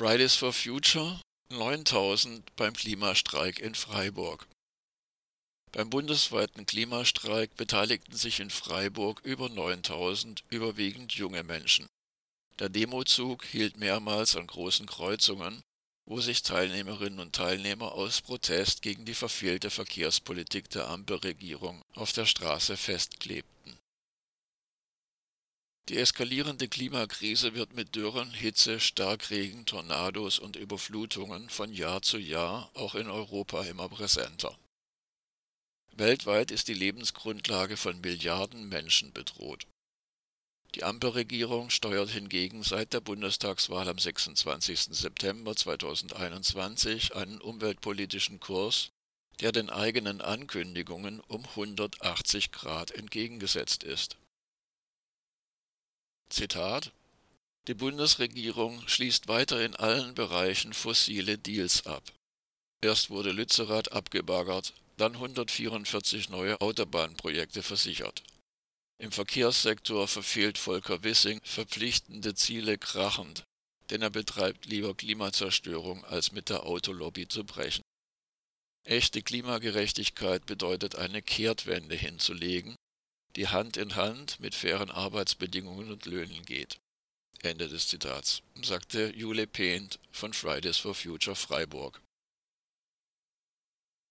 Fridays for Future 9000 beim Klimastreik in Freiburg. Beim bundesweiten Klimastreik beteiligten sich in Freiburg über 9000 überwiegend junge Menschen. Der Demozug hielt mehrmals an großen Kreuzungen, wo sich Teilnehmerinnen und Teilnehmer aus Protest gegen die verfehlte Verkehrspolitik der Ampelregierung auf der Straße festklebten. Die eskalierende Klimakrise wird mit Dürren, Hitze, Starkregen, Tornados und Überflutungen von Jahr zu Jahr auch in Europa immer präsenter. Weltweit ist die Lebensgrundlage von Milliarden Menschen bedroht. Die Ampelregierung steuert hingegen seit der Bundestagswahl am 26. September 2021 einen umweltpolitischen Kurs, der den eigenen Ankündigungen um 180 Grad entgegengesetzt ist Zitat Die Bundesregierung schließt weiter in allen Bereichen fossile Deals ab. Erst wurde Lützerath abgebaggert, dann 144 neue Autobahnprojekte versichert. Im Verkehrssektor verfehlt Volker Wissing verpflichtende Ziele krachend, denn er betreibt lieber Klimazerstörung, als mit der Autolobby zu brechen. Echte Klimagerechtigkeit bedeutet eine Kehrtwende hinzulegen die Hand in Hand mit fairen Arbeitsbedingungen und Löhnen geht. Ende des Zitats, sagte Jule Pehnt von Fridays for Future Freiburg.